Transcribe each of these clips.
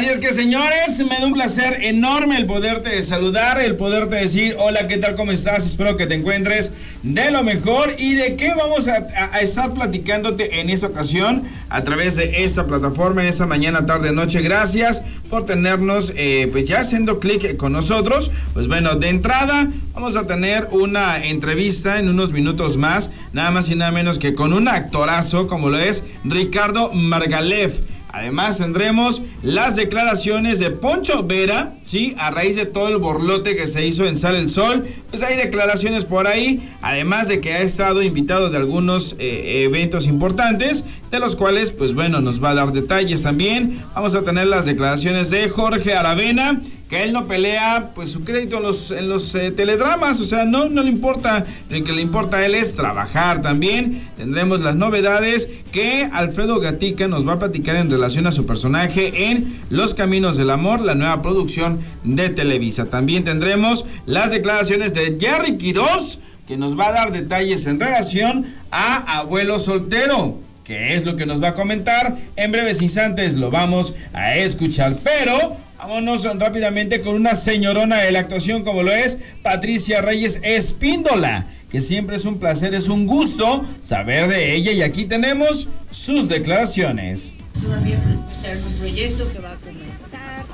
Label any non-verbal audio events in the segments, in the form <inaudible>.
Así es que señores, me da un placer enorme el poderte saludar, el poderte decir, hola, ¿qué tal? ¿Cómo estás? Espero que te encuentres de lo mejor y de qué vamos a, estar platicándote en esta ocasión a través de esta plataforma en esta mañana, tarde, noche. Gracias por tenernos eh, pues ya haciendo clic con nosotros. Pues bueno, de entrada vamos a tener una entrevista en unos minutos más, nada más y nada menos que con un actorazo como lo es Ricardo Margalef. Además tendremos las declaraciones de Poncho Vera, ¿sí? A raíz de todo el borlote que se hizo en Sal el Sol, pues hay declaraciones por ahí, además de que ha estado invitado de algunos eh, eventos importantes, de los cuales, pues bueno, nos va a dar detalles también. Vamos a tener las declaraciones de Jorge Aravena que él no pelea pues su crédito en los, eh, teledramas, o sea, no, no le importa, lo que le importa a él es trabajar también. Tendremos las novedades que Alfredo Gatica nos va a platicar en relación a su personaje en Los Caminos del Amor, la nueva producción de Televisa. También tendremos las declaraciones de Jerry Quiroz, que nos va a dar detalles en relación a Abuelo Soltero que es lo que nos va a comentar. En breves instantes lo vamos a escuchar. Pero Vámonos rápidamente con una señorona de la actuación como lo es Patricia Reyes Espíndola, que siempre es un placer, es un gusto saber de ella y aquí tenemos sus declaraciones. Todavía presentar un proyecto que va a comenzar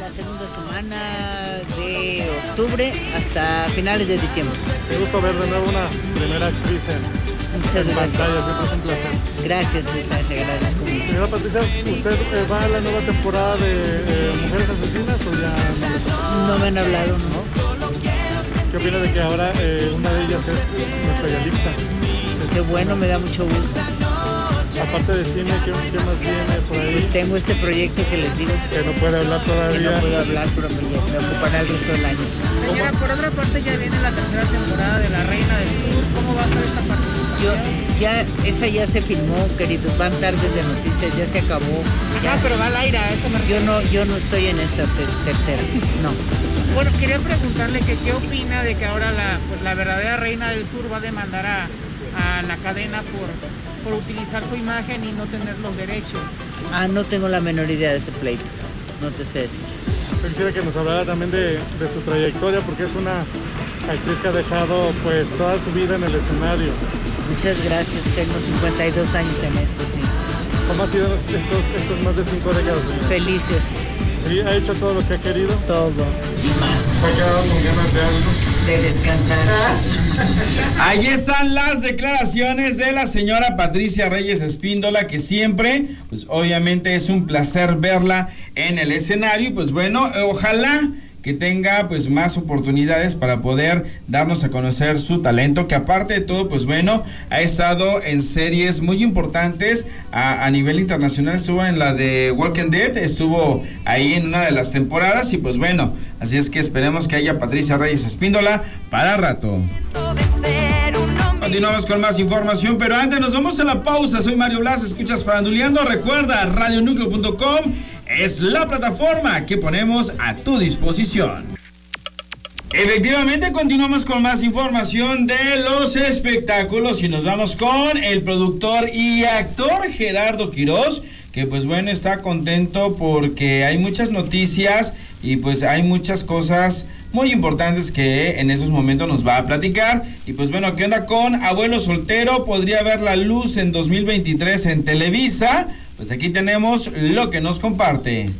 la segunda semana de octubre hasta finales de diciembre. Qué gusto ver de nuevo una primera actriz en Muchas gracias. Pantalla, siempre es un placer. Gracias, Lisa, te agradezco mucho. Señora Patricia, ¿usted eh, va a la nueva temporada de eh, Mujeres Asesinas o ya no? No me han hablado, ¿no? ¿Qué opina de que ahora eh, una de ellas es nuestra Yalitza? Qué bueno, me da mucho gusto. Aparte de cine, ¿qué, ¿qué, más viene por ahí? Pues tengo este proyecto que les digo. Que no puede hablar todavía. Que no puedo hablar, pero me, me ocupará el resto del año. Señora, por otra parte ya viene la tercera temporada de La Reina del Sur. ¿Cómo va a ser esta parte? Ya, esa ya se filmó, queridos, van tardes de noticias, ya se acabó. Ya, pero va al aire, eso me Yo no, yo no estoy en esta tercera, no. Bueno, quería preguntarle que qué opina de que ahora la, pues, la verdadera reina del sur va a demandar a, la cadena por, por utilizar su imagen y no tener los derechos. Ah, no tengo la menor idea de ese pleito, no te sé decir. Quisiera que nos hablara también de, de su trayectoria, porque es una actriz que ha dejado pues toda su vida en el escenario. Muchas gracias, tengo 52 años en esto, sí. ¿Cómo han sido estos, estos más de cinco décadas? Felices. ¿Sí? ¿Ha hecho todo lo que ha querido? Todo. Y más. ¿Se ha quedado con ganas de algo? De descansar. <laughs> Ahí están las declaraciones de la señora Patricia Reyes Espíndola, que siempre, pues obviamente es un placer verla en el escenario. Y pues bueno, ojalá que tenga pues más oportunidades para poder darnos a conocer su talento, que aparte de todo, pues bueno, ha estado en series muy importantes a, nivel internacional, estuvo en la de Walking Dead, estuvo ahí en una de las temporadas y pues bueno, así es que esperemos que haya Patricia Reyes Espíndola para rato. Continuamos con más información, pero antes nos vamos a la pausa. Soy Mario Blas, escuchas Faranduleando. Recuerda, radionucleo.com es la plataforma que ponemos a tu disposición. Efectivamente, continuamos con más información de los espectáculos y nos vamos con el productor y actor Gerardo Quiroz, que pues bueno está contento porque hay muchas noticias y pues hay muchas cosas muy importantes que en esos momentos nos va a platicar. Y pues bueno, ¿qué onda con Abuelo Soltero? Podría ver la luz en 2023 en Televisa. Pues aquí tenemos lo que nos comparte.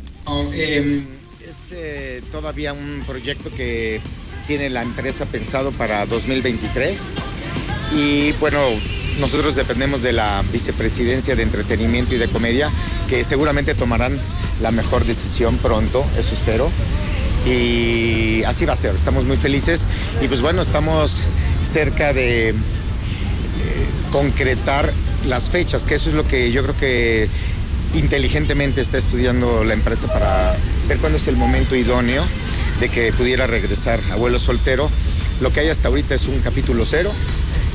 Em, es eh, todavía un proyecto que tiene la empresa pensado para 2023 y bueno, nosotros dependemos de la vicepresidencia de entretenimiento y de comedia que seguramente tomarán la mejor decisión pronto, eso espero. Y así va a ser, estamos muy felices y pues bueno, estamos cerca de eh, concretar las fechas, que eso es lo que yo creo que inteligentemente está estudiando la empresa para ver cuándo es el momento idóneo de que pudiera regresar abuelo soltero. Lo que hay hasta ahorita es un capítulo cero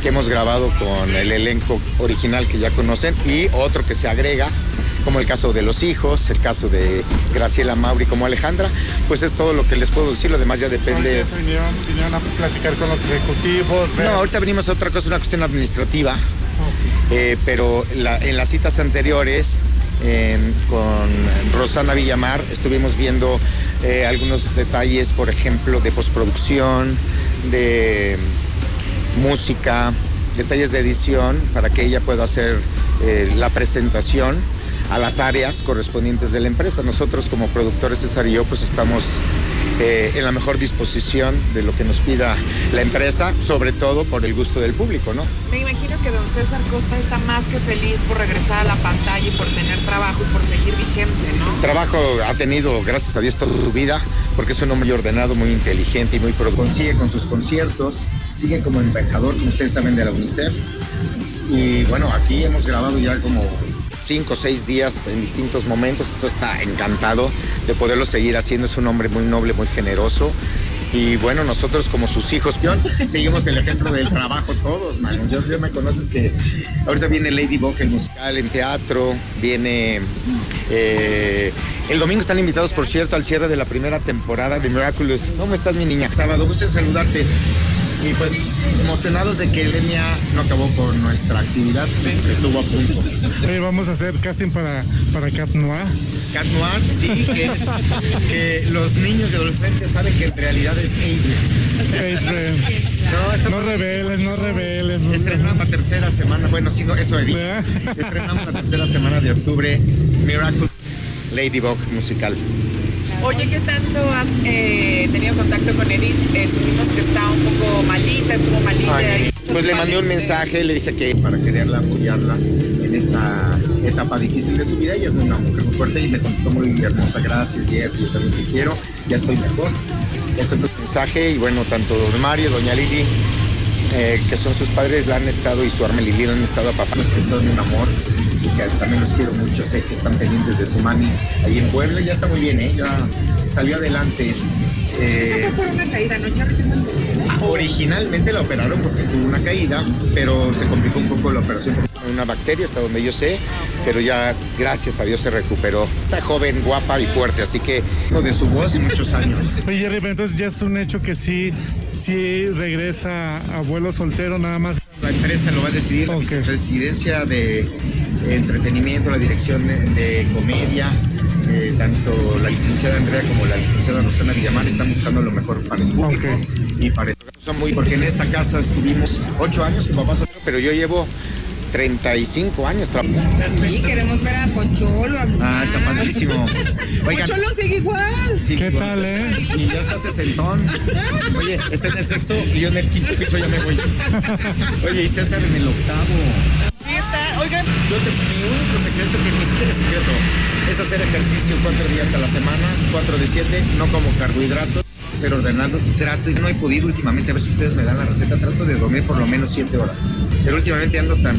que hemos grabado con el elenco original que ya conocen y otro que se agrega, como el caso de los hijos, el caso de Graciela Mauri como Alejandra, pues es todo lo que les puedo decir, lo demás ya depende. Vinieron, a platicar con los ejecutivos? No, ahorita venimos a otra cosa, una cuestión administrativa, eh, pero en las citas anteriores con Rosana Villamar. Estuvimos viendo eh, algunos detalles, por ejemplo, de postproducción, de música, detalles de edición, para que ella pueda hacer eh, la presentación a las áreas correspondientes de la empresa. Nosotros como productores César y yo pues estamos eh, en la mejor disposición de lo que nos pida la empresa, sobre todo por el gusto del público, ¿no? Me imagino que don César Costa está más que feliz por regresar a la pantalla y por tener trabajo y por seguir vigente, ¿no? Trabajo ha tenido, gracias a Dios, toda su vida, porque es un hombre muy ordenado, muy inteligente y muy pro. Consigue con sus conciertos, sigue como embajador, como ustedes saben, de la UNICEF. Y bueno, aquí hemos grabado ya como cinco o seis días en distintos momentos. Esto está encantado de poderlo seguir haciendo. Es un hombre muy noble, muy generoso. Y bueno, nosotros como sus hijos, seguimos el ejemplo del trabajo todos, mano. Yo, yo me conoces que ahorita viene Lady Bog, el musical en teatro, viene... Eh, el domingo están invitados, por cierto, al cierre de la primera temporada de Miraculous. ¿Cómo estás, mi niña? Sábado, gusto saludarte. Y pues emocionados de que Elenia no acabó con nuestra actividad, pues, estuvo a punto. Oye, vamos a hacer casting para, para Cat Noir. Cat Noir, sí, que es que los niños y adolescentes saben que en realidad es Adrian. No, No reveles, no reveles. Estrenamos la tercera semana, bueno, sí, no, eso Eddie. Estrenamos la tercera semana de octubre, Miraculous Ladybug musical. Oye, ¿qué tanto has eh, tenido contacto con Edith? Eh, supimos que está un poco malita, estuvo malita. y- Pues le mandé un mensaje, le dije que para quererla apoyarla en esta etapa difícil de su vida. Ella es una mujer muy fuerte y me contestó muy hermosa. Gracias, Jeff, yo también te quiero. Ya estoy mejor. Ese fue el mensaje y bueno, tanto don Mario, doña Lili, eh, que son sus padres, la han estado y su arma Lili la han estado a papá. Los que son un amor también los quiero mucho. Sé que están pendientes de su mami ahí en Puebla. Ya está muy bien, ¿eh? Ya salió adelante. Eh, fue por una caída, ¿no? Ya entendido. Originalmente la operaron porque tuvo una caída, pero se complicó un poco la operación por una bacteria, hasta donde yo sé, pero ya gracias a Dios se recuperó. Está joven, guapa y fuerte, así que de su voz y muchos años. <laughs> Oye, Jerry, pero entonces ya es un hecho que sí, sí regresa abuelo soltero nada más. La empresa lo va a decidir, la Ok. vicepresidencia de entretenimiento, la dirección de, de comedia, eh, tanto la licenciada Andrea como la licenciada Rosana Villamar están buscando lo mejor para el público Ok. y para son muy porque en esta casa estuvimos ocho años con papá pero yo llevo 35 años trabajando. Sí, queremos ver a Pocholo. a Ah, está padrísimo. <laughs> Oigan, Pocholo sigue igual. sí, ¿Qué tal, eh? Y ya está sesentón. Oye, está en el sexto y yo en el quinto piso ya me voy. <laughs> Oye, y César en el octavo. Oigan, Yo te, mi único secreto, que ni siquiera es secreto, es hacer ejercicio cuatro días a la semana, cuatro de siete, no como carbohidratos, ser ordenado. Trato, y no he podido últimamente, a ver si ustedes me dan la receta, trato de dormir por lo menos siete horas. Pero últimamente ando tan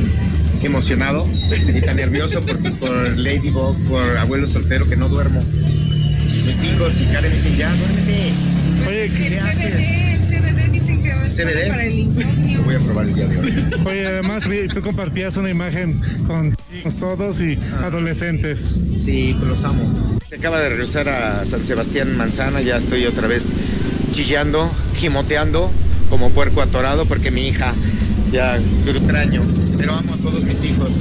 emocionado y tan nervioso por, por Ladybug, por abuelo soltero que no duermo. Mis hijos y Karen me dicen, ya, duérmete. Oye, El ¿Qué haces? Que es CBD. para el insomnio. Lo voy a probar el día de hoy. oye, además tú compartías una imagen con todos y adolescentes. Sí, pues los amo. Se acaba de regresar a San Sebastián Manzana, ya estoy otra vez chillando, gimoteando como puerco atorado porque mi hija ya lo extraño, pero amo a todos mis hijos.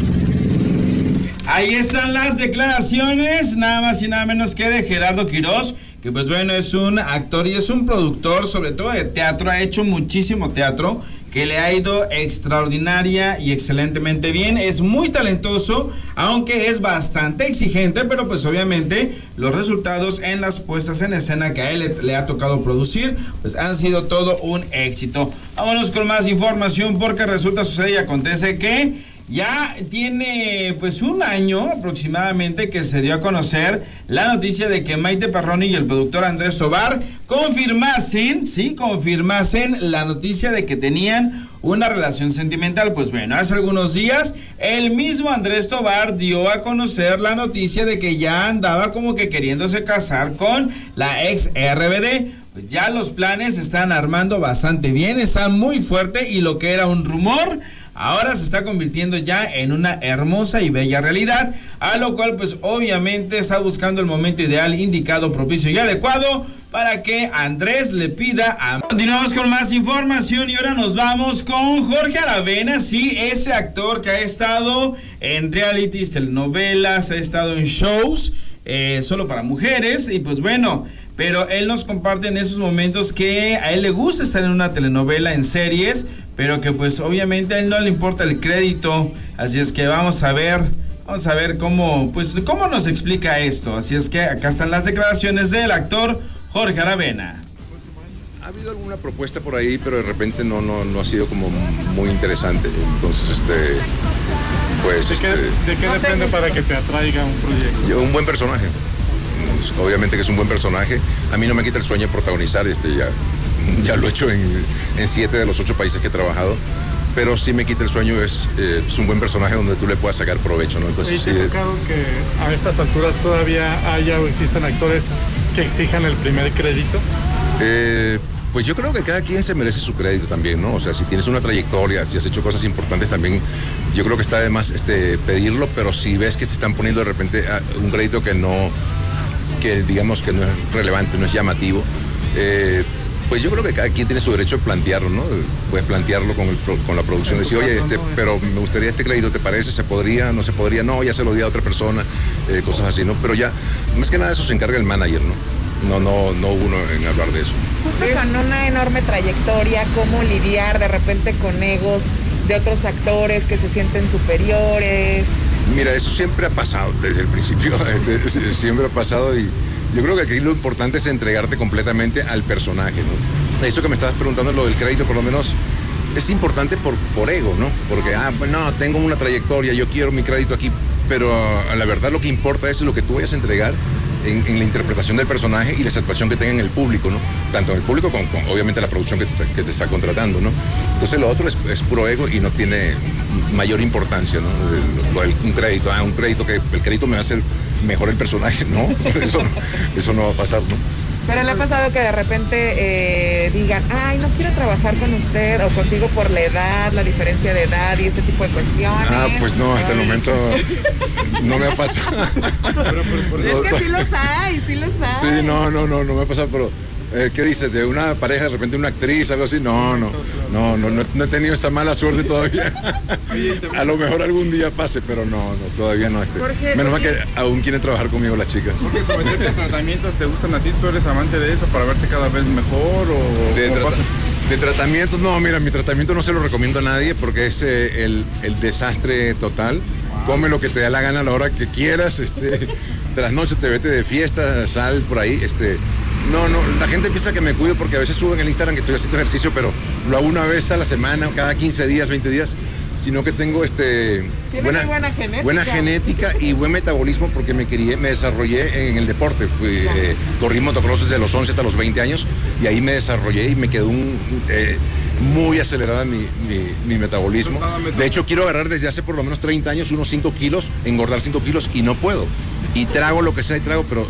Ahí están las declaraciones, nada más y nada menos que de Gerardo Quirós, que pues bueno, es un actor y es un productor, sobre todo de teatro, ha hecho muchísimo teatro, que le ha ido extraordinaria y excelentemente bien, es muy talentoso, aunque es bastante exigente, pero pues obviamente los resultados en las puestas en escena que a él le, ha tocado producir, pues han sido todo un éxito. Vámonos con más información porque resulta, sucede y acontece que... Ya tiene pues un año aproximadamente que se dio a conocer la noticia de que Maite Perroni y el productor Andrés Tobar confirmasen, sí, confirmasen la noticia de que tenían una relación sentimental. Pues bueno, hace algunos días el mismo Andrés Tobar dio a conocer la noticia de que ya andaba como que queriéndose casar con la ex RBD. Pues ya los planes están armando bastante bien, están muy fuerte y lo que era un rumor ahora se está convirtiendo ya en una hermosa y bella realidad, a lo cual pues obviamente está buscando el momento ideal, indicado, propicio y adecuado para que Andrés le pida a... Continuamos con más información y ahora nos vamos con Jorge Aravena, sí, ese actor que ha estado en realities, telenovelas, ha estado en shows eh, solo para mujeres. Y pues bueno, pero él nos comparte en esos momentos que a él le gusta estar en una telenovela, en series, pero que pues obviamente a él no le importa el crédito, así es que vamos a ver, vamos a ver cómo, pues cómo nos explica esto, así es que acá están las declaraciones del actor Jorge Aravena. Ha habido alguna propuesta por ahí, pero de repente no, no, no ha sido como muy interesante. Entonces, este, pues, ¿De qué, este, de qué depende para que te atraiga un proyecto? yo- un buen personaje. Pues, Obviamente que es un buen personaje. A mí no me quita el sueño de protagonizar, este, ya, <laughs> ya lo he hecho en, en siete de los ocho países que he trabajado. Pero sí me quita el sueño, es, eh, es un buen personaje donde tú le puedas sacar provecho, ¿no? ¿Y Entonces, te sí, que a estas alturas todavía haya o existan actores que exijan el primer crédito? Eh, pues yo creo que cada quien se merece su crédito también, ¿no? O sea, si tienes una trayectoria, si has hecho cosas importantes también, yo creo que está de más este, pedirlo, pero si ves que se están poniendo de repente ah, un crédito que no, que digamos que no es relevante, no es llamativo, eh, pues yo creo que cada quien tiene su derecho de plantearlo, ¿no? Puedes plantearlo con, el con la producción, decir, oye, este, pero me gustaría este crédito, ¿te parece? ¿Se podría? ¿No se podría? No, ya se lo di a otra persona, eh, cosas así, ¿no? Pero ya, más que nada eso se encarga el manager, ¿no? No, no, no uno en hablar de eso. Justo con una enorme trayectoria, cómo lidiar de repente con egos de otros actores que se sienten superiores. Mira, eso siempre ha pasado desde el principio, <laughs> este, es- siempre ha pasado y yo creo que aquí lo importante es entregarte completamente al personaje, ¿no? Eso que me estabas preguntando, lo del crédito, por lo menos es importante por, por ego, ¿no? Porque, ah, no, tengo una trayectoria, yo quiero mi crédito aquí, pero la verdad lo que importa es lo que tú vayas a entregar en, la interpretación del personaje y la satisfacción que tenga en el público, ¿no? Tanto en el público como, como, obviamente la producción que te, está, contratando, ¿no? Entonces lo otro es, puro ego y no tiene mayor importancia, ¿no? Un crédito, ah, un crédito que el crédito me va a hacer mejor el personaje, no, <laughs> eso, no- va a pasar. Pero le ha pasado que de repente eh, digan, ay, no quiero trabajar con usted o contigo por la edad, la diferencia de edad y ese tipo de cuestiones. Ah, pues no, hasta el momento no me ha pasado. <laughs> Es que sí los hay, sí los hay. Sí, no, no, no, no me ha pasado, pero eh, ¿qué dices? ¿De una pareja, de repente una actriz, algo así? No, no, no, no, no, no he tenido esa mala suerte todavía. <laughs> A lo mejor algún día pase, pero no, no, todavía no. Este. Jorge, Menos mal que aún quieren trabajar conmigo las chicas. Porque someterte a tratamientos te gustan a ti, tú eres amante de eso para verte cada vez mejor o De, trata- tratamientos, no, mira, mi tratamiento no se lo recomiendo a nadie porque es eh, el, el desastre total. Come lo que te da la gana a la hora que quieras, este, <laughs> tras noche te vete de fiesta, sal por ahí, este. No, no, la gente piensa que me cuido porque a veces subo en el Instagram que estoy haciendo ejercicio, pero lo hago una vez a la semana, cada 15 días, 20 días, sino que tengo este muy buena genética. buena genética y buen metabolismo porque me crié, me desarrollé en el deporte. Fui, eh, corrí motocross desde los 11 hasta los 20 años y ahí me desarrollé y me quedó un, eh, muy acelerada mi, mi- mi metabolismo. De hecho, quiero agarrar desde hace por lo menos 30 años unos 5 kilos, engordar 5 kilos y no puedo. Y trago lo que sea y trago, pero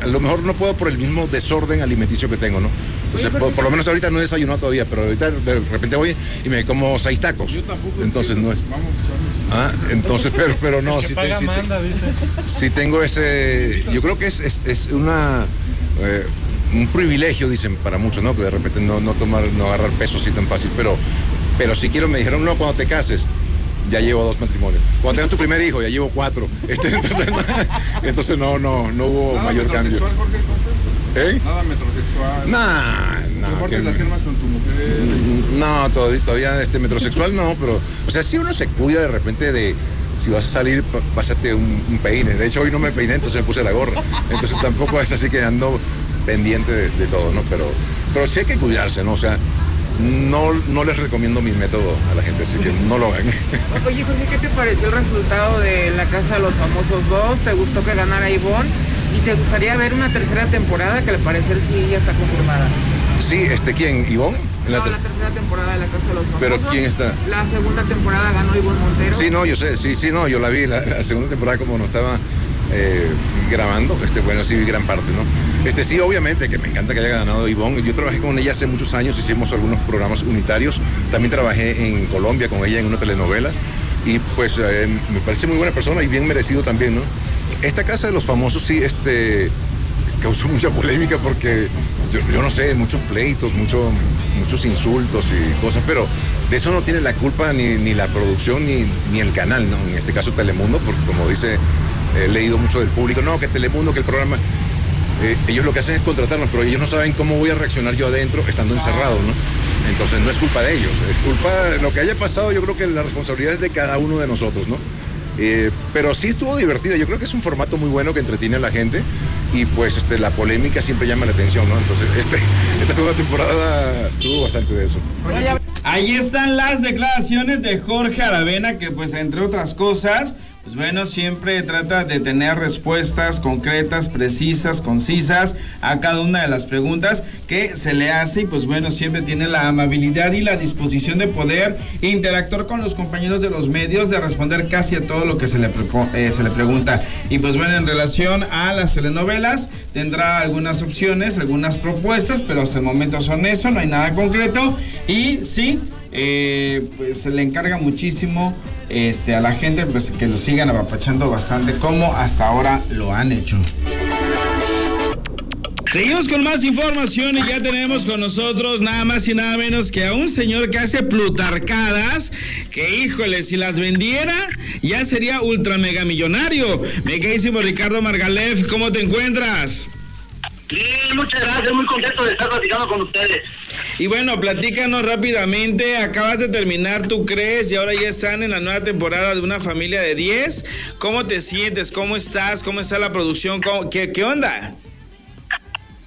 a lo mejor no puedo por el mismo desorden alimenticio que tengo, ¿no? O sea, por, por lo menos ahorita no he desayunado todavía, pero ahorita de repente voy y me como seis tacos. Entonces no es. Ah, entonces, <laughs> pero, pero no, sí, te- dice. sí tengo ese, yo creo que es, es- es una, eh, un privilegio, dicen para muchos, ¿no? Que de repente no, no tomar, no agarrar peso así tan fácil, pero, pero si quiero, me dijeron, no, cuando te cases, ya llevo dos matrimonios. Cuando tengas tu primer hijo, ya llevo cuatro. <laughs> Este, entonces, entonces no, no, no hubo Nada mayor cambio. metrosexual, Jorge, entonces. ¿Eh? Nada metrosexual. Nah, nah, que- las cremas con tu mujer. No, todavía, todavía este metrosexual no, pero, o sea, si uno se cuida de repente de, si vas a salir, pásate un, un peine. De hecho, hoy no me peiné, entonces me puse la gorra. Entonces tampoco es así que ando pendiente de, de todo, ¿no? Pero, pero sí hay que cuidarse, ¿no? O sea, no, no les recomiendo mi método a la gente, así que no lo hagan. <laughs> Oye, Jorge, ¿qué te pareció el resultado de La Casa de los Famosos 2? ¿Te gustó que ganara Ivonne? ¿Y te gustaría ver una tercera temporada que al parecer sí ya está confirmada? Sí, este, ¿quién? ¿Ivonne? En la No, la tercera temporada de La Casa de los Famosos. ¿Pero quién está? La segunda temporada ganó Ivonne Montero. Sí, no, yo sé, sí, sí, no, yo la vi, la, la segunda temporada como no estaba eh, grabando, este, bueno, sí gran parte, ¿no? Este, sí, obviamente, que me encanta que haya ganado Ivonne. Yo trabajé con ella hace muchos años, hicimos algunos programas unitarios. También trabajé en Colombia con ella en una telenovela. Y pues eh, me parece muy buena persona y bien merecido también, ¿no? Esta casa de los famosos sí, este, causó mucha polémica porque yo, yo no sé, muchos pleitos, mucho- muchos insultos y cosas, pero de eso no tiene la culpa ni, ni la producción ni, ni el canal, ¿no? En este caso Telemundo, porque como dice he leído mucho del público, no, que Telemundo, que el programa... Eh, ellos lo que hacen es contratarnos, pero ellos no saben cómo voy a reaccionar yo adentro estando encerrado, ¿no? Entonces no es culpa de ellos, es culpa de lo que haya pasado, yo creo que la responsabilidad es de cada uno de nosotros, ¿no? Eh, pero sí estuvo divertida, yo creo que es un formato muy bueno que entretiene a la gente y pues este, la polémica siempre llama la atención, ¿no? Entonces este, <laughs> esta segunda temporada tuvo bastante de eso. Ahí están las declaraciones de Jorge Aravena, que pues entre otras cosas, pues bueno, siempre trata de tener respuestas concretas, precisas, concisas a cada una de las preguntas que se le hace y pues bueno, siempre tiene la amabilidad y la disposición de poder interactuar con los compañeros de los medios, de responder casi a todo lo que se le, eh, se le pregunta. Y pues bueno, en relación a las telenovelas, tendrá algunas opciones, algunas propuestas, pero hasta el momento son eso, no hay nada concreto. Y sí, eh, pues se le encarga muchísimo este, a la gente pues, que lo sigan apapachando bastante como hasta ahora lo han hecho. Seguimos con más información y ya tenemos con nosotros nada más y nada menos que a un señor que hace plutarcadas, que híjole, si las vendiera ya sería ultra mega millonario. Me querísimo Ricardo Margalef, ¿cómo te encuentras? Sí, muchas gracias, muy contento de estar platicando con ustedes. Y bueno, platícanos rápidamente, acabas de terminar, ¿tú crees? Y ahora ya están en la nueva temporada de una familia de 10. ¿Cómo te sientes? ¿Cómo estás? ¿Cómo está la producción? ¿Cómo- qué, ¿Qué onda?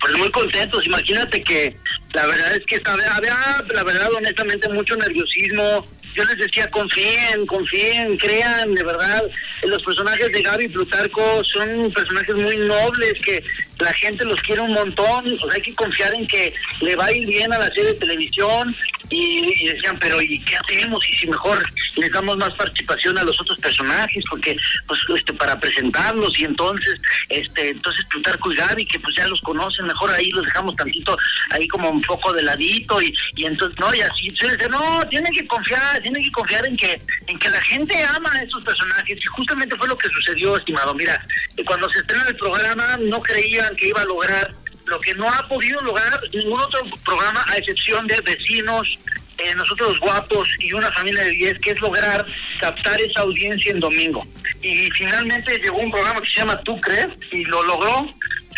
Pues muy contentos, imagínate que la verdad es que estaba, había, la verdad, honestamente, mucho nerviosismo. Yo les decía, confíen, confíen, crean, de verdad. Los personajes de Gaby y Plutarco son personajes muy nobles que la gente los quiere un montón. O sea, hay que confiar en que le va a ir bien a la serie de televisión. Y, decían, pero ¿y qué hacemos? Y si mejor les damos más participación a los otros personajes, porque pues este para presentarlos y entonces este entonces Plutarco y Gaby que pues ya los conocen, mejor ahí los dejamos tantito ahí como un poco de ladito y, y entonces no y así dice, no, tienen que confiar, tienen que confiar en que en que la gente ama a esos personajes y justamente fue lo que sucedió, estimado. Mira, cuando se estrena el programa no creían que iba a lograr lo que no ha podido lograr ningún otro programa a excepción de vecinos, eh, nosotros los guapos y una familia de 10, que es lograr captar esa audiencia en domingo. Y finalmente llegó un programa que se llama Tú crees y lo logró.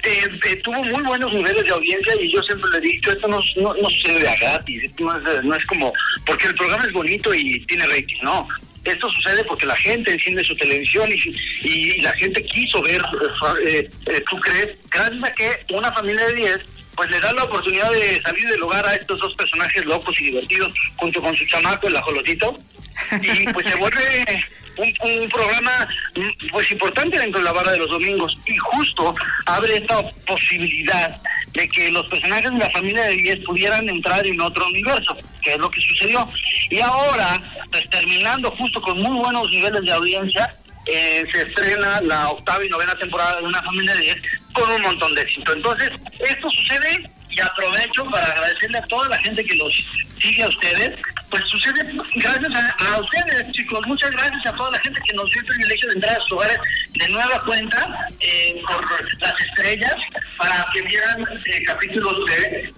Eh, eh, tuvo muy buenos niveles de audiencia y yo siempre le he dicho, esto no, no, no sucede a gratis, no es, no es como, porque el programa es bonito y tiene rating, no. Esto sucede porque la gente enciende su televisión y, y la gente quiso ver, eh, eh, tú crees, gracias a que una familia de 10 pues le da la oportunidad de salir del hogar a estos dos personajes locos y divertidos junto con su chamaco, el ajolotito, y pues se vuelve un, un programa pues importante dentro de la barra de los domingos y justo abre esta posibilidad de que los personajes de la familia de 10 pudieran entrar en otro universo, que es lo que sucedió. Y ahora, pues terminando justo con muy buenos niveles de audiencia, eh, se estrena la octava y novena temporada de Una Familia de 10 con un montón de éxito. Entonces, esto sucede y aprovecho para agradecerle a toda la gente que los sigue a ustedes. Pues sucede gracias a, a ustedes, chicos. Muchas gracias a toda la gente que nos dio el privilegio de entrar a sus hogares de nueva cuenta eh, por las estrellas para que vieran eh, capítulos de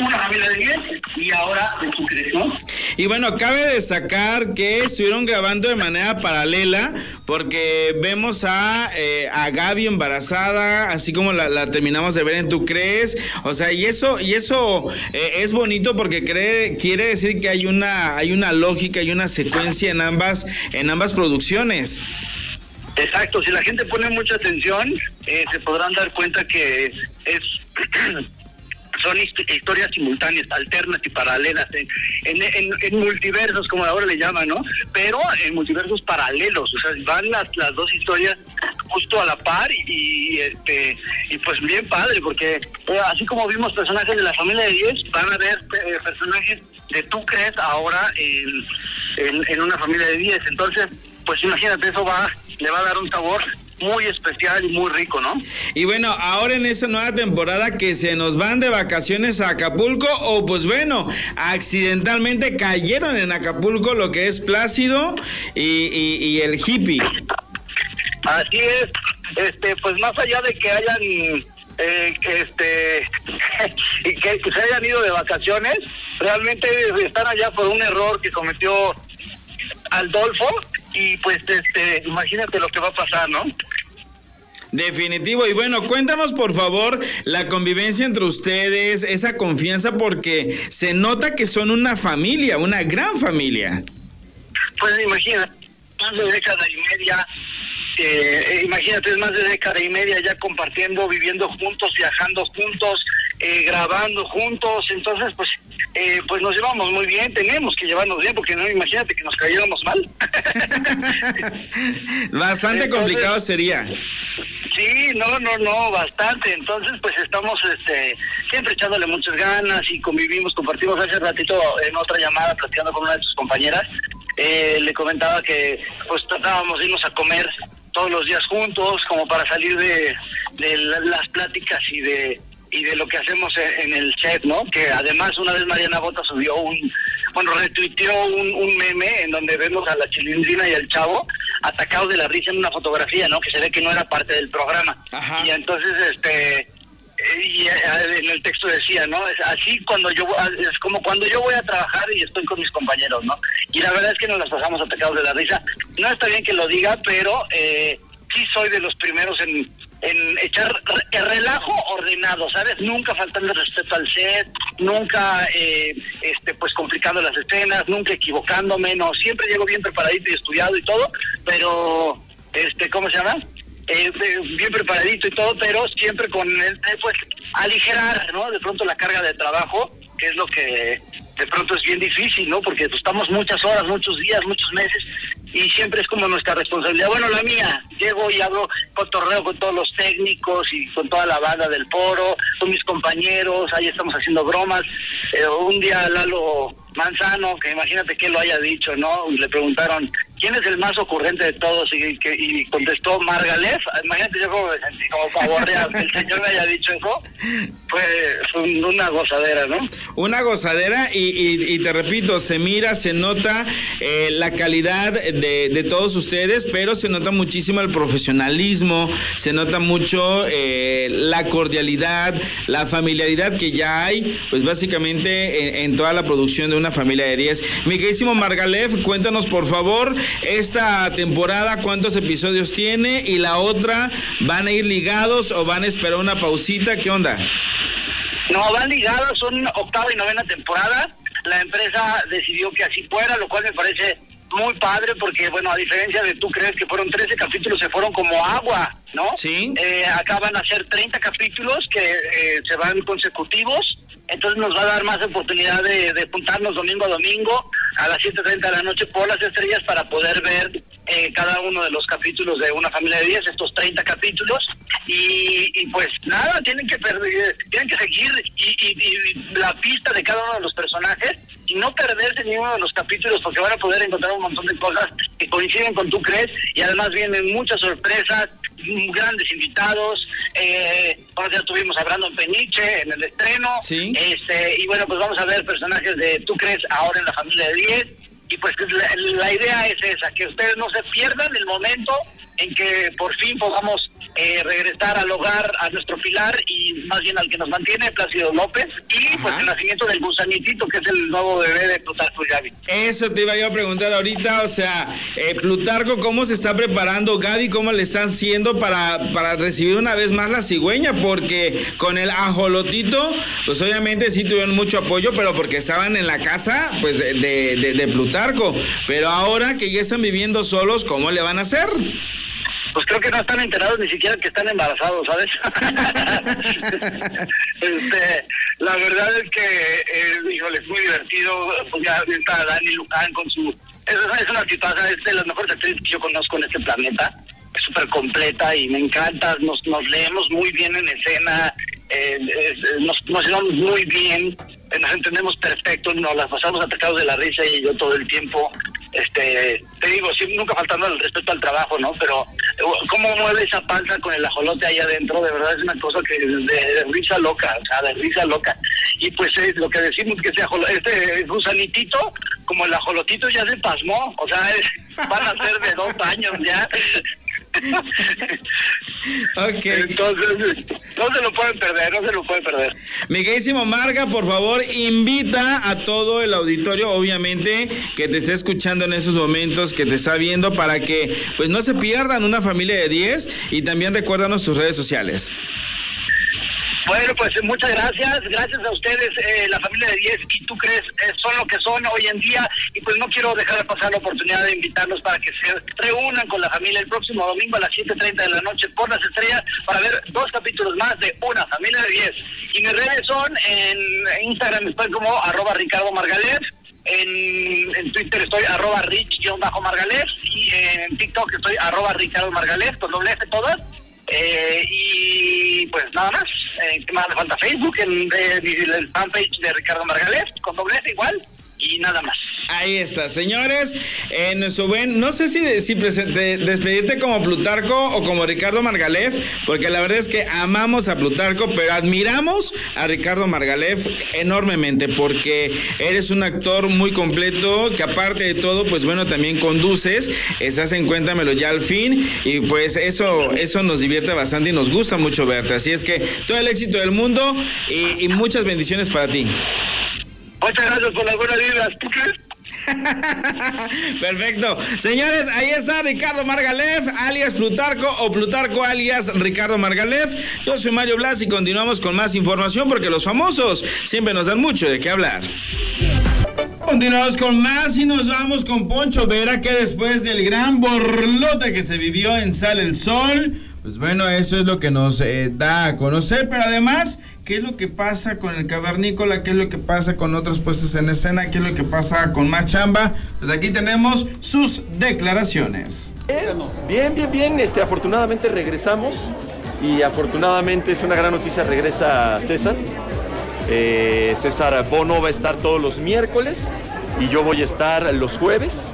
Una Familia de 10 y ahora de su creación. Y bueno, cabe destacar que estuvieron grabando de manera paralela porque vemos a, eh, a Gaby embarazada, así como la, la terminamos de ver en Tu Crees. O sea, y eso, y eso eh, es bonito porque cree, quiere decir que hay una, hay una lógica y una secuencia en ambas, en ambas producciones. Exacto, si la gente pone mucha atención, eh, se podrán dar cuenta que es <clears throat> son hist- historias simultáneas, alternas y paralelas, en, en, en- multiversos, como ahora le llaman, ¿no? Pero en multiversos paralelos, o sea, van las, las dos historias justo a la par y, y, este y pues bien padre, porque eh, así como vimos personajes de la familia de 10, van a ver eh, personajes de tú crees ahora en, en, en una familia de 10. Entonces, pues imagínate, eso va, le va a dar un sabor muy especial y muy rico, ¿no? Y bueno, ahora en esta nueva temporada que se nos van de vacaciones a Acapulco, o pues bueno, accidentalmente cayeron en Acapulco lo que es Plácido y, y- y el hippie. Así es, este, pues más allá de que hayan, eh, que este, <laughs> y que, que se hayan ido de vacaciones, realmente están allá por un error que cometió Aldolfo y pues, este, imagínate lo que va a pasar, ¿no? Definitivo. Y bueno, cuéntanos por favor la convivencia entre ustedes, esa confianza, porque se nota que son una familia, una gran familia. Pues imagínate, más de década y media, eh, imagínate, es más de década y media ya compartiendo, viviendo juntos, viajando juntos, eh, grabando juntos, entonces pues eh, pues nos llevamos muy bien, tenemos que llevarnos bien, porque no imagínate que nos cayéramos mal. <laughs> Bastante Entonces- complicado sería. Sí, no, no, no, bastante. Entonces, pues estamos este, siempre echándole muchas ganas y convivimos, compartimos hace ratito en otra llamada platicando con una de tus compañeras. eh, le comentaba que pues tratábamos de irnos a comer todos los días juntos, como para salir de, de la- las pláticas y de y de lo que hacemos en, en el set, ¿no? Que además una vez Mariana Bota subió un, bueno, retuiteó un, un meme en donde vemos a la chilindrina y al chavo atacados de la risa en una fotografía, ¿no? Que se ve que no era parte del programa. Y entonces, este, y eh, en el texto decía, ¿no? Es así cuando yo, es como cuando yo voy a trabajar y estoy con mis compañeros, ¿no? Y la verdad es que nos las pasamos atacados de la risa. No está bien que lo diga, pero eh, sí soy de los primeros en, en echar el relajo ordenado, ¿sabes? Nunca faltando respeto al set, nunca, eh, este, pues complicando las escenas, nunca equivocándome, no, siempre llego bien preparadito y estudiado y todo, pero, este, ¿cómo se llama? Eh, bien preparadito y todo, pero siempre con, el, pues, aligerar, ¿no? De pronto la carga de trabajo, que es lo que de pronto es bien difícil, ¿no? Porque pues, estamos muchas horas, muchos días, muchos meses, y siempre es como nuestra responsabilidad. Bueno, la mía, llego y hablo cotorreo con todos los técnicos y con toda la banda del foro, con mis compañeros, ahí estamos haciendo bromas. Eh, un día Lalo Manzano, que imagínate que lo haya dicho, ¿no? Le preguntaron, ¿quién es el más ocurrente de todos? Y, que, y contestó Margalef. Imagínate yo como me sentí como favorrea que <laughs> el señor me haya dicho eso. Fue, fue un- una gozadera, ¿no? Una gozadera y, y- y te repito, se mira, se nota eh, la calidad de, de todos ustedes, pero se nota muchísimo el profesionalismo, se nota mucho eh, la cordialidad, la familiaridad que ya hay, pues básicamente en, en toda la producción de una familia de 10. Mi queridísimo Margalef, cuéntanos por favor esta temporada cuántos episodios tiene y la otra, ¿van a ir ligados o van a esperar una pausita? ¿Qué onda? No, van ligadas, son octava y novena temporada. La empresa decidió que así fuera, lo cual me parece muy padre porque, bueno, a diferencia de tú crees que fueron 13 capítulos, se fueron como agua, ¿no? Sí. Eh, acá van a ser 30 capítulos que eh, se van consecutivos. Entonces nos va a dar más oportunidad de, de juntarnos domingo a domingo a las 7.30 de la noche por las estrellas para poder ver eh, cada uno de los capítulos de una familia de 10, estos 30 capítulos. Y, y pues nada, tienen que perder, tienen que seguir y, y- la pista de cada uno de los personajes y no perderse ni uno de los capítulos porque van a poder encontrar un montón de cosas que coinciden con tú crees y además vienen muchas sorpresas, grandes invitados. Eh, bueno, ya estuvimos hablando en Peniche en el estreno. Este, y bueno, pues vamos a ver personajes de tú crees ahora en la familia de 10 y pues la, la idea es esa, que ustedes no se pierdan el momento en que por fin podamos eh, regresar al hogar, a nuestro pilar y más bien al que nos mantiene, Plácido López, y pues el nacimiento del gusanitito, que es el nuevo bebé de Plutarco Gaby. Eso te iba yo a preguntar ahorita, o sea, eh, Plutarco, ¿cómo se está preparando? Gaby, ¿cómo le están haciendo para, para recibir una vez más la cigüeña? Porque con el ajolotito, pues obviamente sí tuvieron mucho apoyo, pero porque estaban en la casa, pues, de- de- de Plutarco. Pero ahora que ya están viviendo solos, ¿cómo le van a hacer? Pues creo que no están enterados ni siquiera que están embarazados, ¿sabes? <laughs> este, la verdad es que, eh, híjole, es muy divertido. Pues ya está Dani Luján con su... Es, es una tipaza, es de las mejores actrices que yo conozco en este planeta. Es súper completa y me encanta. Nos, nos leemos muy bien en escena, eh, es- nos, nos llevamos muy bien, eh, nos entendemos perfecto, nos las pasamos atacados de la risa y yo todo el tiempo este te digo sí, nunca faltando el respeto al trabajo no pero eh, cómo mueve esa panza con el ajolote ahí adentro de verdad es una cosa que de, risa loca o sea de risa loca. Y pues es lo que decimos que ese este gusanitito como el ajolotito ya se pasmó o sea es- van a ser de dos años ya Ok. Entonces, no se lo pueden perder, no se lo pueden perder. Miguelísimo Marga, por favor, invita a todo el auditorio, obviamente, que te esté escuchando en esos momentos, que te está viendo, para que pues no se pierdan una familia de 10 y también recuérdanos tus redes sociales. Bueno, pues muchas gracias. Gracias a ustedes, eh, la familia de 10 y tú crees, eh, son lo que son hoy en día. Y pues no quiero dejar de pasar la oportunidad de invitarlos para que se reúnan con la familia el próximo domingo a las 7.30 de la noche por las estrellas para ver dos capítulos más de Una Familia de 10. Y mis redes son en Instagram estoy como arroba Ricardo Margalef. En, en Twitter estoy arroba rich-margalef y en TikTok estoy arroba Ricardo Margalef con doble F todas. Eh, y pues nada más, eh, ¿qué más le falta? Facebook, en, eh, el fanpage de Ricardo Margalef, con doble F igual, y nada más. Ahí está, señores. En nuestro buen, no sé si, si presen- de- despedirte como Plutarco o como Ricardo Margalef, porque la verdad es que amamos a Plutarco, pero admiramos a Ricardo Margalef enormemente, porque eres un actor muy completo, que aparte de todo, pues bueno, también conduces, estás en Cuéntamelo ya al fin, y pues eso, eso nos divierte bastante y nos gusta mucho verte. Así es que todo el éxito del mundo y muchas bendiciones para ti. Muchas gracias por las buenas vibras. ¿Tú crees? <laughs> Perfecto. Señores, ahí está Ricardo Margalef, alias Plutarco o Plutarco alias Ricardo Margalef. Yo soy Mario Blas y continuamos con más información porque los famosos siempre nos dan mucho de qué hablar. Continuamos con más y nos vamos con Poncho Vera que después del gran borlote que se vivió en Sale el Sol, pues bueno, eso es lo que nos eh, da a conocer, pero además, ¿qué es lo que pasa con el cavernícola? ¿Qué es lo que pasa con otras puestas en escena? ¿Qué es lo que pasa con más chamba? Pues aquí tenemos sus declaraciones. Bien, bien, bien. Este, afortunadamente regresamos y afortunadamente es una gran noticia. Regresa César. Eh, César Bono va a estar todos los miércoles y yo voy a estar los jueves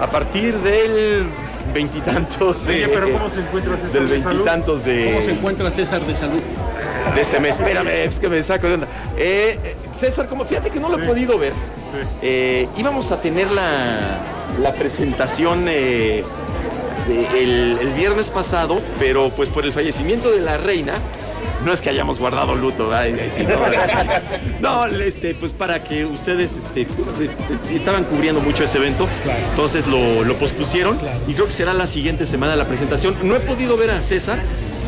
a partir del veintitantos de, Oye, pero ¿cómo se encuentra César del de de ¿Cómo se encuentra César de salud? De este mes. Espérame, es que me saco de onda. Eh, César, como fíjate que no lo he podido ver. Eh, íbamos a tener la, la presentación eh, de- el, el viernes pasado, pero pues por el fallecimiento de la reina. No es que hayamos guardado luto, ¿verdad? Sí, no, <laughs> No, este, pues para que ustedes este, pues, este, estaban cubriendo mucho ese evento, entonces lo, lo pospusieron y creo que será la siguiente semana la presentación. No he podido ver a César,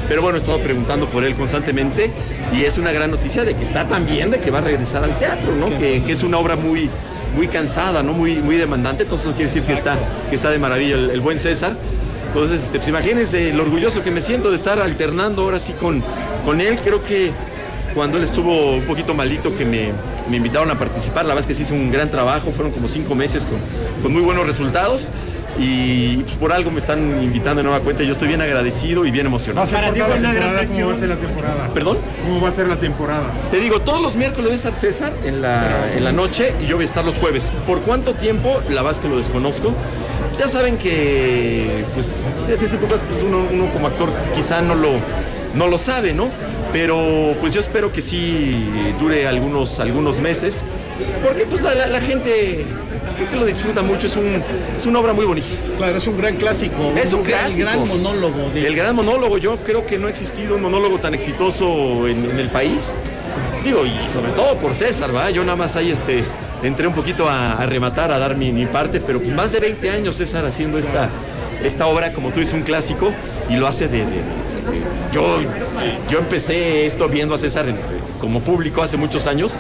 pero bueno, he estado preguntando por él constantemente y es una gran noticia de que está tan bien, de que va a regresar al teatro, ¿no? Que, que es una obra muy, muy cansada, ¿no? Muy, muy demandante, entonces eso quiere decir que está, que está de maravilla el, el buen César. Entonces, este, pues imagínense el orgulloso que me siento de estar alternando ahora sí con, con él. Creo que cuando él estuvo un poquito malito que me, me invitaron a participar, la verdad es que se hizo un gran trabajo, fueron como cinco meses con, con muy buenos resultados. Y pues, por algo me están invitando de nueva cuenta. Yo estoy bien agradecido y bien emocionado. Para ti fue una gran ¿Cómo va a ser la temporada? ¿Perdón? ¿Cómo va a ser la temporada? Te digo, todos los miércoles va a estar César en la, en la noche y yo voy a estar los jueves. ¿Por cuánto tiempo? La verdad es que lo desconozco. Ya saben que, pues, ese tipo de cosas, pues uno, uno como actor quizá no lo, no lo sabe, ¿no? Pero pues yo espero que sí dure algunos, algunos meses, porque pues la, la- la gente creo que lo disfruta mucho, es, un, es una obra muy bonita. Claro, es un gran clásico. Es un clásico. gran monólogo. de- El gran monólogo, yo creo que no ha existido un monólogo tan exitoso en, en el país. Digo, y sobre todo por César, ¿va? Yo nada más ahí este, entré un poquito a, a rematar, a dar mi, mi parte, pero pues más de 20 años César haciendo esta, esta obra, como tú dices, un clásico, y lo hace de... de- yo, yo empecé esto viendo a César en- como público hace muchos años,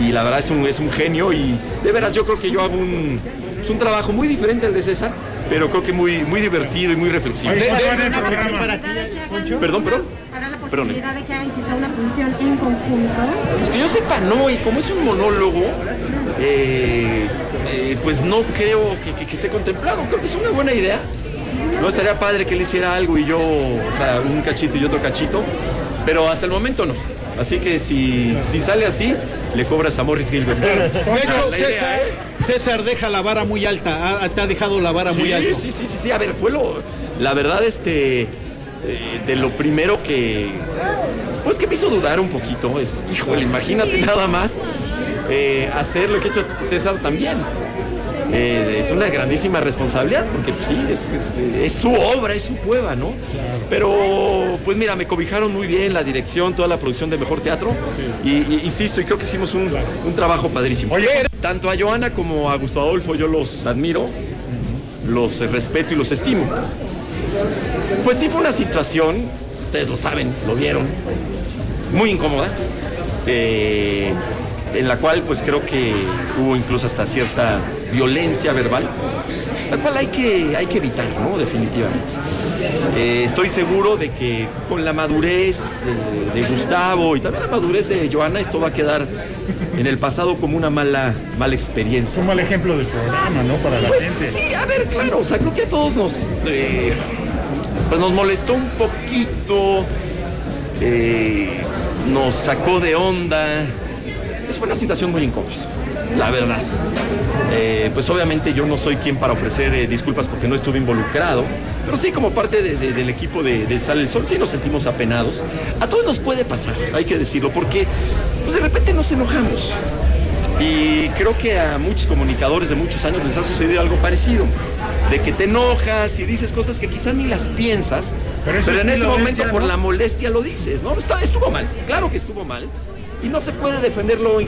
y la verdad es un, es un genio, y de veras yo creo que yo hago un, es un trabajo muy diferente al de César, pero creo que muy, muy divertido y muy reflexivo. De- ¿cuál de-? Perdón, perdón. Perdón. posibilidad de que hagan quizá una función en conjunto. Pues que yo sepa, no, y como es un monólogo, eh, eh, pues no creo que, que- que esté contemplado. Creo que es una buena idea. No estaría padre que él hiciera algo y yo, o sea, un cachito y otro cachito, pero hasta el momento no. Así que si, si sale así, le cobras a Morris Gilbert. De hecho, idea, César, ¿eh? César deja la vara muy alta. ha- te ha dejado la vara muy alta. Sí, sí, sí, sí. A ver, fue lo. La verdad, este. eh, de lo primero que. Pues que me hizo dudar un poquito. Es, híjole, imagínate nada más eh, hacer lo que ha hecho César también. Eh, es una grandísima responsabilidad porque pues, sí, es, es- es su obra, es su cueva, ¿no? Pero pues mira, me cobijaron muy bien la dirección, toda la producción de Mejor Teatro y, y- insisto, y creo que hicimos un, un trabajo padrísimo. Tanto a Joana como a Gustavo Adolfo yo los admiro, los respeto y los estimo. Pues sí fue una situación, ustedes lo saben, lo vieron, muy incómoda, eh, en la cual pues creo que hubo incluso hasta cierta violencia verbal, la cual hay que, hay que evitar, ¿no? Definitivamente. Eh, estoy seguro de que con la madurez de, de Gustavo y también la madurez de Joana, esto va a quedar en el pasado como una mala, mala experiencia. Un mal ejemplo del programa, ¿no? Para la Pues gente. sí, a ver, claro, o sea, creo que a todos nos, eh, pues nos molestó un poquito, eh, nos sacó de onda. Es una situación muy incómoda, la verdad. Eh, pues obviamente yo no soy quien para ofrecer eh, disculpas porque no estuve involucrado, pero sí como parte de- de- del equipo de, de Sale el Sol, sí nos sentimos apenados. A todos nos puede pasar, hay que decirlo, porque pues de repente nos enojamos. Y creo que a muchos comunicadores de muchos años les ha sucedido algo parecido. De que te enojas y dices cosas que quizás ni las piensas, Pero en ese momento por la molestia lo dices, ¿no? Estuvo mal, claro que estuvo mal. Y no se puede defenderlo.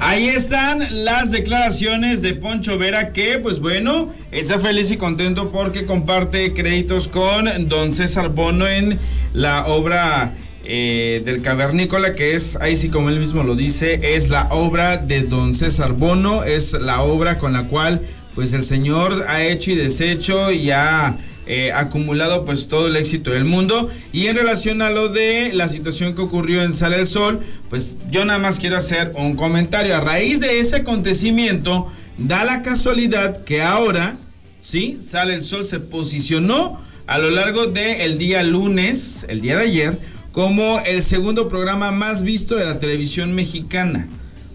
Ahí están las declaraciones de Poncho Vera que, pues bueno, está feliz y contento porque comparte créditos con don César Bono en la obra eh, del cavernícola, que es, ahí sí como él mismo lo dice, es la obra de don César Bono, es la obra con la cual pues el señor ha hecho y deshecho y ha eh, acumulado pues todo el éxito del mundo. Y en relación a lo de la situación que ocurrió en Sale el Sol, pues yo nada más quiero hacer un comentario. A raíz de ese acontecimiento, da la casualidad que ahora, ¿sí? Sale el Sol se posicionó a lo largo del día lunes, el día de ayer, como el segundo programa más visto de la televisión mexicana.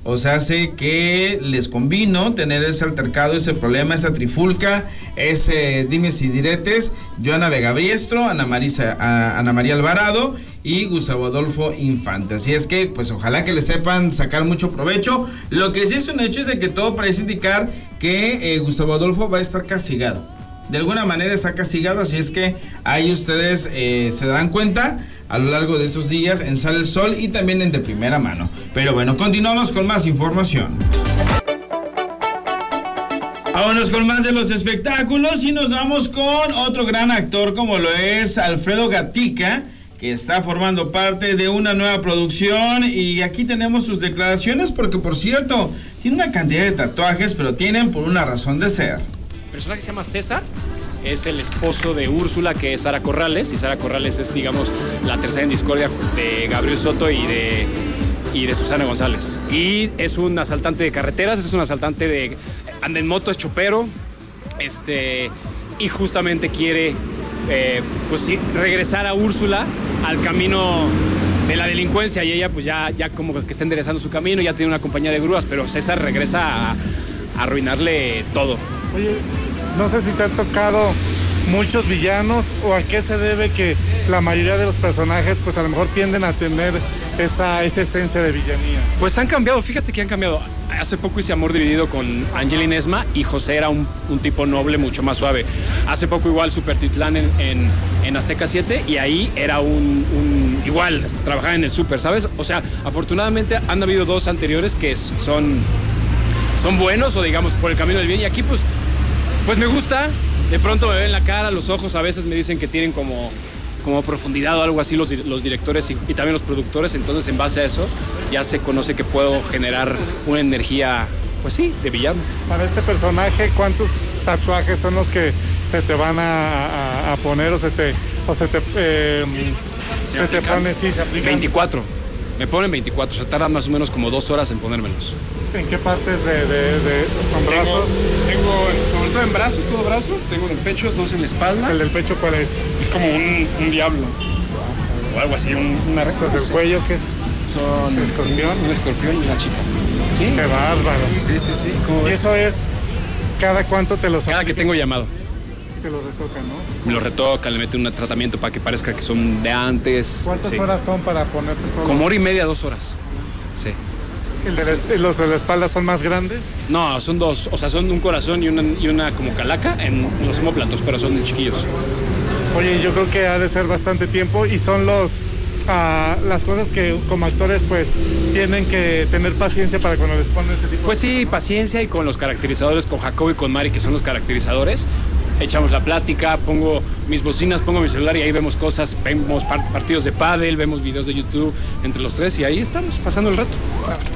O sea, hace que les convino tener ese altercado, ese problema, esa trifulca, ese dimes y diretes. Joana Vega Briestro, Ana, Marisa, a- Ana María Alvarado y Gustavo Adolfo Infante. Así es que, pues ojalá que le sepan sacar mucho provecho. Lo que sí es un hecho es de que todo parece indicar que eh, Gustavo Adolfo va a estar castigado. De alguna manera está castigado, así es que ahí ustedes eh, se darán cuenta a lo largo de estos días en Sale el Sol y también en De Primera Mano. Pero bueno, continuamos con más información. Vámonos con más de los espectáculos y nos vamos con otro gran actor como lo es Alfredo Gatica, que está formando parte de una nueva producción y aquí tenemos sus declaraciones porque por cierto, tiene una cantidad de tatuajes, pero tienen por una razón de ser. El personaje se llama César, es el esposo de Úrsula, que es Sara Corrales, y Sara Corrales es, digamos, la tercera en discordia de Gabriel Soto y de, y de Susana González. Y es un asaltante de carreteras, es un asaltante de... anda en moto, es chopero, este, y justamente quiere, eh, pues sí, regresar a Úrsula al camino de la delincuencia y ella pues ya, ya como que está enderezando su camino, ya tiene una compañía de grúas, pero César regresa a, a arruinarle todo. Oye, no sé si te han tocado muchos villanos o a qué se debe que la mayoría de los personajes pues a lo mejor tienden a tener esa, esa esencia de villanía. Pues han cambiado, fíjate que han cambiado. Hace poco hice Amor Dividido con Angelina Esma y José era un, un tipo noble, mucho más suave. Hace poco igual Super Titlán en, en, en Azteca 7 y ahí era un, un- igual, trabajaba en el Super, ¿sabes? O sea, afortunadamente han habido dos anteriores que son, son buenos o digamos por el camino del bien y aquí pues, pues me gusta. De pronto me ven la cara, los ojos a veces me dicen que tienen como como profundidad o algo así los, los directores y, y también los productores, entonces en base a eso ya se conoce que puedo generar una energía, pues sí, de villano. Para este personaje, ¿cuántos tatuajes son los que se te van a, a- a poner o se te, o se te, eh, se te pone, sí, se aplican? 24. Me ponen 24, o sea, tardan más o menos como dos horas en ponérmelos. ¿En qué partes de, de- de- son Tengo, brazos? tengo, sobre todo en brazos, todo brazos, tengo en el pecho, dos en la espalda. ¿El del pecho cuál es? Es como un, un diablo. O algo así, un, una ¿Los del cuello qué es? Son escorpión. Un escorpión y una chica. ¿Sí? Qué bárbaro. Sí, sí, sí. ¿cómo Y ves? eso es cada cuánto te los Cada que tengo llamado. Te los retocan, ¿no? Me lo retoca, le mete un tratamiento para que parezca que son de antes. ¿Cuántas Sí. horas son para ponerte todo? Como hora y media, dos horas. Sí. ¿El de la- ¿Los de la espalda son más grandes? No, son dos, o sea, son un corazón y una, y una como calaca en los homóplatos, pero son chiquillos. Oye, yo creo que ha de ser bastante tiempo y son los ah, las cosas que como actores pues tienen que tener paciencia para cuando les ponen ese tipo Pues sí, paciencia y con los caracterizadores, con Jacobo y con Mari, que son los caracterizadores. Echamos la plática, pongo mis bocinas, pongo mi celular y ahí vemos cosas, vemos par- partidos de pádel, vemos videos de YouTube entre los tres y ahí estamos pasando el rato.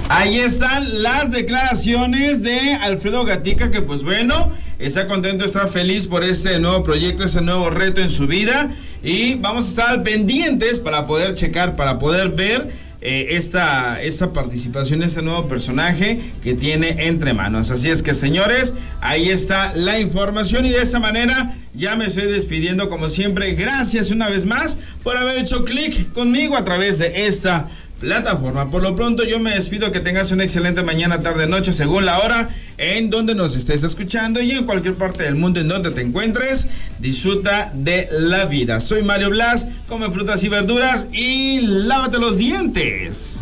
Ahí están las declaraciones de Alfredo Gatica, que pues bueno, está contento, está feliz por este nuevo proyecto, este nuevo reto en su vida. Y vamos a estar pendientes para poder checar, para poder ver eh, esta, esta participación, este nuevo personaje que tiene entre manos. Así es que señores, ahí está la información y de esta manera ya me estoy despidiendo como siempre. Gracias una vez más por haber hecho clic conmigo a través de esta plataforma. Por lo pronto yo me despido, que tengas una excelente mañana, tarde, noche, según la hora en donde nos estés escuchando y en cualquier parte del mundo en donde te encuentres, disfruta de la vida. Soy Mario Blas, come frutas y verduras y lávate los dientes.